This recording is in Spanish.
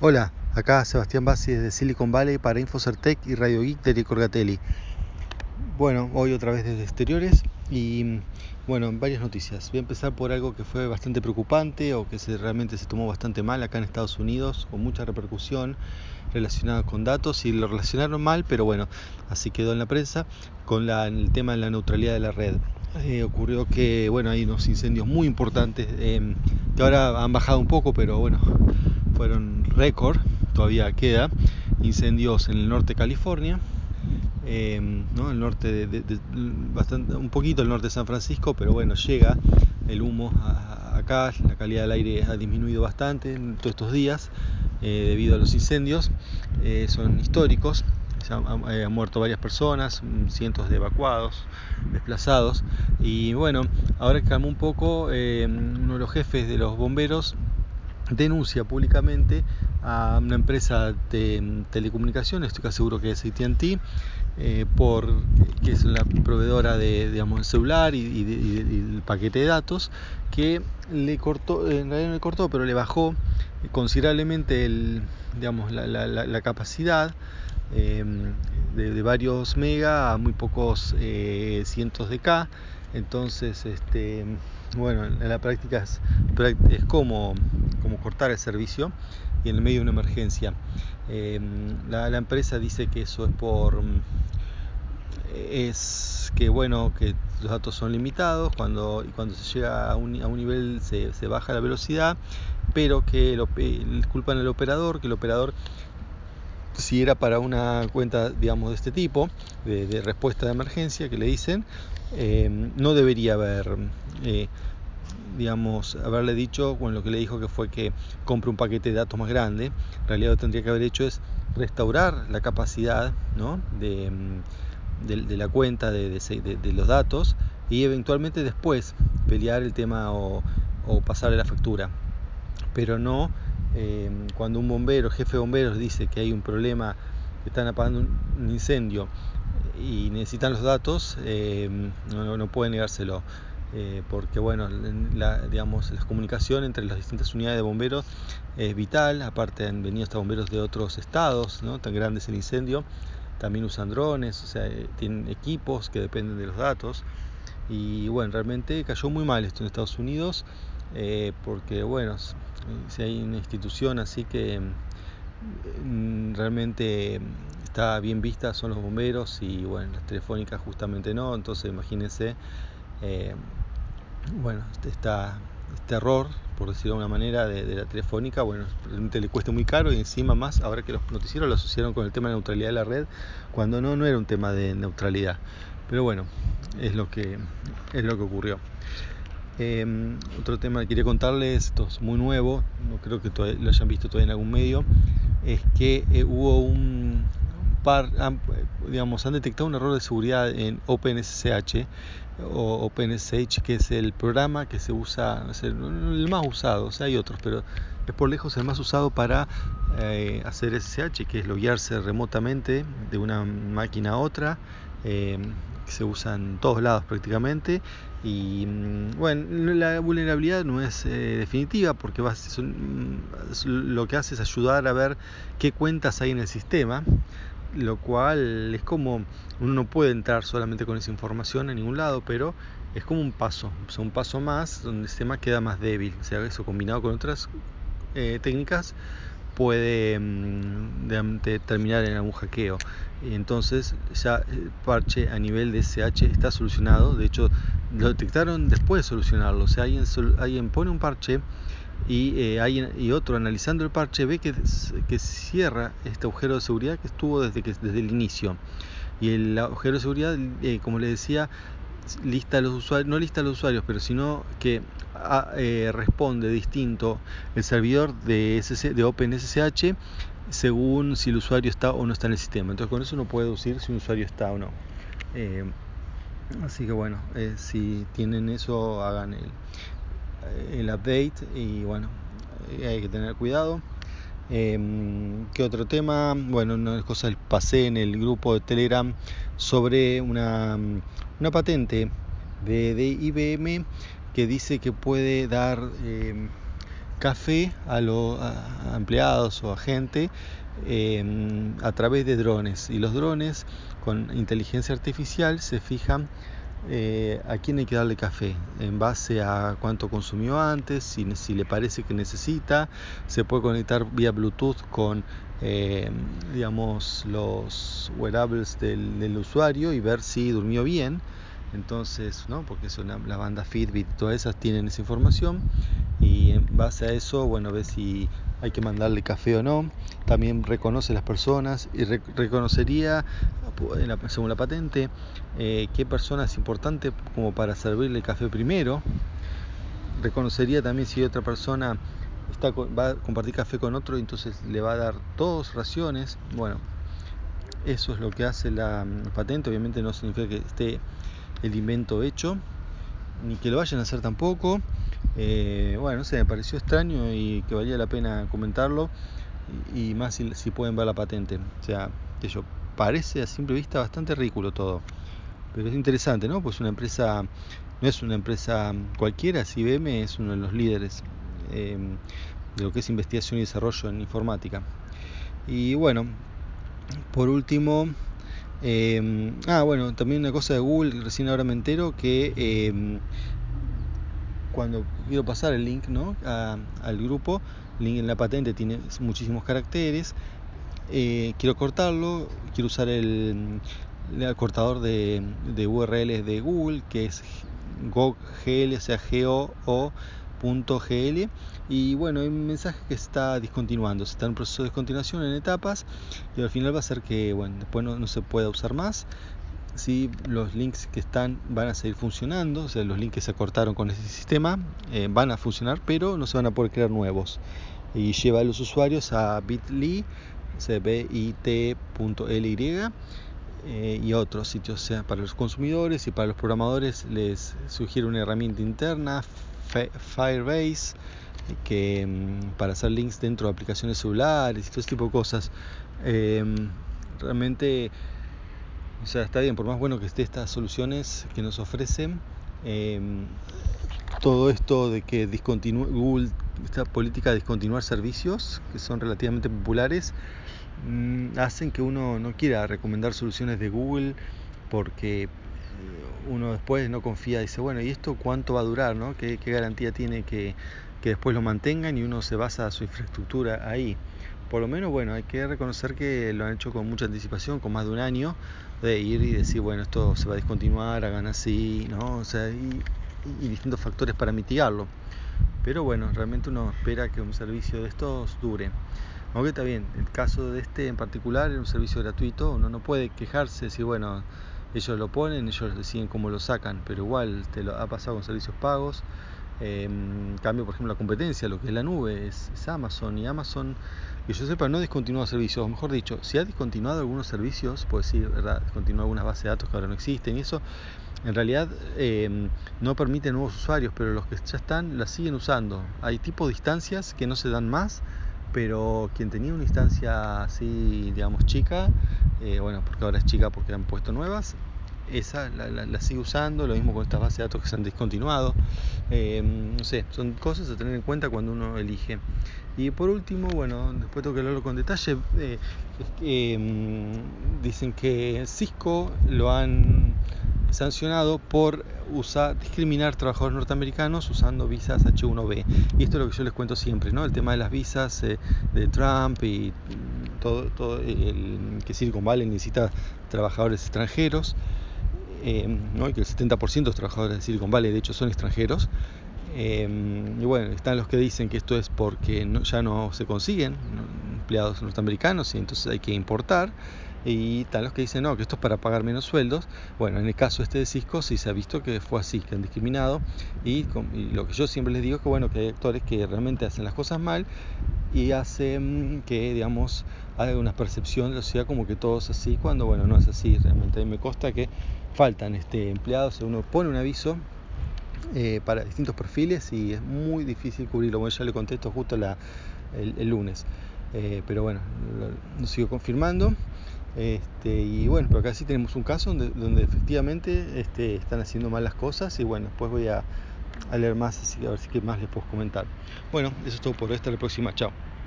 Hola, acá Sebastián Bassi desde Silicon Valley para Infocertec y Radio Geek de Corgatelli. Bueno, hoy otra vez desde exteriores y bueno, varias noticias. Voy a empezar por algo que fue bastante preocupante o que realmente se tomó bastante mal acá en Estados Unidos, con mucha repercusión relacionada con datos y lo relacionaron mal, pero bueno, así quedó en la prensa con el tema de la neutralidad de la red. Eh, ocurrió que bueno, hay unos incendios muy importantes eh, que ahora han bajado un poco, pero bueno, fueron récord, todavía queda, incendios en el norte de California, em, el norte de, bastante, un poquito el norte de San Francisco, pero bueno, llega el humo acá, la calidad del aire ha disminuido bastante en todos estos días eh, debido a los incendios, eh, son históricos, han, eh, han, muerto varias personas, cientos de evacuados, desplazados. Y bueno, ahora que calmó un poco, uno de los jefes de los bomberos denuncia públicamente a una empresa de telecomunicaciones, estoy casi seguro que es AT&T, eh, por que es la proveedora de digamos, celular y, el paquete de datos, que le cortó, en realidad no le cortó, pero le bajó considerablemente la, capacidad em, de, varios mega a muy pocos eh, cientos de K. Entonces, este, bueno, en la práctica es, es como como cortar el servicio y en el medio de una emergencia. Em, la, empresa dice que eso es por es que bueno que los datos son limitados cuando y cuando se llega a un, a un nivel se, se, baja la velocidad pero que lo, culpan al operador que el operador si era para una cuenta digamos de este tipo de, respuesta de emergencia que le dicen em, no debería haber eh, digamos, haberle dicho, bueno, lo que le dijo que fue que compre un paquete de datos más grande, en realidad lo que tendría que haber hecho es restaurar la capacidad ¿no? de, mm, de, la cuenta de, de, los datos y eventualmente después pelear el tema o, o pasarle la factura. Pero no eh, cuando un bombero, jefe de bomberos, dice que hay un problema, que están apagando un, incendio y necesitan los datos, eh, no, no puede negárselo. Eh, porque bueno, la, digamos, la comunicación entre las distintas unidades de bomberos es vital, aparte han venido hasta bomberos de otros estados, ¿no? tan grandes el incendio, también usan drones, o sea, eh, tienen equipos que dependen de los datos, y bueno, realmente cayó muy mal esto en Estados Unidos, eh, porque bueno, si hay una institución así que mm, realmente está bien vista son los bomberos y bueno, las telefónicas justamente no, entonces imagínense eh, bueno, este, este error, por decirlo de una manera, de, la telefónica, bueno, realmente le cuesta muy caro y encima más, ahora que los noticieros lo asociaron con el tema de neutralidad de la red, cuando no, no era un tema de neutralidad. Pero bueno, es lo que, es lo que ocurrió. Em, otro tema que quería contarles, esto es muy nuevo, no creo que lo hayan visto todavía en algún medio, es que eh, hubo un, han, digamos, han detectado un error de seguridad en OpenSSH o que es el programa que se usa, el, más usado, o sea, hay otros, pero es por lejos el más usado para eh, hacer SSH, que es loguearse remotamente de una máquina a otra. Eh, que se usa en todos lados prácticamente y mm, bueno la vulnerabilidad no es eh, definitiva porque va, lo que hace es ayudar a ver qué cuentas hay en el sistema lo cual es como uno no puede entrar solamente con esa información a ningún lado, pero es como un paso, o un paso más donde el sistema queda más débil. O sea, eso combinado con otras eh, técnicas puede mm, terminar en algún hackeo. Entonces ya el parche a nivel de SH está solucionado. De hecho, lo detectaron después de solucionarlo. O sea, alguien, pone un parche y, eh, y otro analizando el parche ve que, que cierra este agujero de seguridad que estuvo desde, que, desde el inicio. Y el agujero de seguridad, eh, como les decía, no lista los usuarios, pero sino que ah, eh, responde distinto el servidor de, SC, de OpenSSH según si el usuario está o no está en el sistema. Entonces con eso uno puede deducir si un usuario está o no. Eh, así que bueno, eh, si tienen eso, hagan el, el update y bueno, hay que tener cuidado. Em, ¿Qué otro tema? Bueno, una cosa pasé en el grupo de Telegram sobre una, una patente de, de, IBM que dice que puede dar em, café a los empleados o a gente em, a través de drones. Y los drones con inteligencia artificial se fijan eh, a quién hay que darle café en base a cuánto consumió antes, si, si le parece que necesita, se puede conectar vía Bluetooth con em, digamos los wearables del, del usuario y ver si durmió bien entonces, ¿no? Porque son la, banda Fitbit, todas esas tienen esa información y en base a eso, bueno, ve si hay que mandarle café o no. También reconoce las personas y reconocería, según la patente, eh, qué persona es importante como para servirle café primero. Reconocería también si otra persona está, va a compartir café con otro, entonces le va a dar dos raciones. Bueno, eso es lo que hace la mm, patente. Obviamente no significa que esté el invento hecho, ni que lo vayan a hacer tampoco. Eh, bueno, no sé, me pareció extraño y que valía la pena comentarlo. Y, más si, pueden ver la patente. O sea, que yo parece a simple vista bastante ridículo todo. Pero es interesante, ¿no? Pues una empresa, no es una empresa cualquiera, si IBM es uno de los líderes em, de lo que es investigación y desarrollo en informática. Y bueno, por último, Em, ah, bueno, también una cosa de Google, recién ahora me entero que em, cuando quiero pasar el link ¿no? al grupo, el link en la patente tiene muchísimos caracteres, eh, quiero cortarlo, quiero usar el, cortador de, de, URLs de Google, que es GOGL, o sea, G-O-O .gl y bueno, hay un mensaje que está discontinuando, está en proceso de descontinuación en etapas y al final va a ser que bueno, después no, se pueda usar más. Si los links que están van a seguir funcionando, o sea, los links que se cortaron con ese sistema eh, van a funcionar, pero no se van a poder crear nuevos. Y lleva a los usuarios a bit.ly, bit.ly eh, y otros sitios. O sea, para los consumidores y para los programadores les sugiere una herramienta interna, Firebase, que mm, para hacer links dentro de aplicaciones celulares y todo ese tipo de cosas. Em, realmente, o sea, está bien, por más bueno que esté estas soluciones que nos ofrecen, em, todo esto de que Google, esta política de discontinuar servicios que son relativamente populares, mm, hacen que uno no quiera recomendar soluciones de Google porque uno después no confía, dice, bueno, ¿y esto cuánto va a durar? ¿no? ¿Qué, garantía tiene que, que, después lo mantengan y uno se basa su infraestructura ahí? Por lo menos, bueno, hay que reconocer que lo han hecho con mucha anticipación, con más de un año, de ir y decir, bueno, esto se va a discontinuar, hagan así, ¿no? O sea, y, distintos factores para mitigarlo. Pero bueno, realmente uno espera que un servicio de estos dure. Aunque está bien, el caso de este en particular es un servicio gratuito, uno no puede quejarse si, bueno, ellos lo ponen, ellos deciden cómo lo sacan, pero igual te lo ha pasado con servicios pagos. En cambio, por ejemplo, la competencia, lo que es la nube, es, Amazon y Amazon, que yo sepa, no discontinuado servicios, o mejor dicho, si ha discontinuado algunos servicios, pues sí, ¿verdad? discontinuó algunas bases de datos que ahora no existen y eso en realidad em, no permite nuevos usuarios, pero los que ya están la siguen usando. Hay tipo de instancias que no se dan más, pero quien tenía una instancia así, digamos, chica, eh, bueno, porque ahora es chica porque han puesto nuevas, esa la, sigue usando, lo mismo con estas bases de datos que se han discontinuado. Eh, no sé, son cosas a tener en cuenta cuando uno elige. Y por último, bueno, después tengo que hablarlo con detalle, eh, mm, dicen que Cisco lo han sancionado por usar, discriminar trabajadores norteamericanos usando visas H1B. Y esto es lo que yo les cuento siempre, ¿no? El tema de las visas eh, de Trump y todo, todo el que Silicon Valley necesita trabajadores extranjeros, eh, ¿no? y que el 70% de los trabajadores de Silicon Valley de hecho son extranjeros. Eh, y bueno, están los que dicen que esto es porque ya no se consiguen empleados norteamericanos y entonces hay que importar y tal los que dicen no, que esto es para pagar menos sueldos. Bueno, en el caso este de Cisco sí se ha visto que fue así, que han discriminado y, lo que yo siempre les digo es que bueno, que hay actores que realmente hacen las cosas mal y hacen que, digamos, haya una percepción de la sociedad como que todo es así, cuando bueno, no es así, realmente a mí me consta que faltan este, empleados, uno pone un aviso eh, para distintos perfiles y es muy difícil cubrirlo. Bueno, ya le contesto justo el, lunes. Eh, pero bueno, lo, sigo confirmando. Este, y bueno, pero acá sí tenemos un caso donde, donde efectivamente este, están haciendo mal las cosas y bueno, después voy a, a leer más, así a ver si qué más les puedo comentar. Bueno, eso es todo por hoy, hasta la próxima, chao.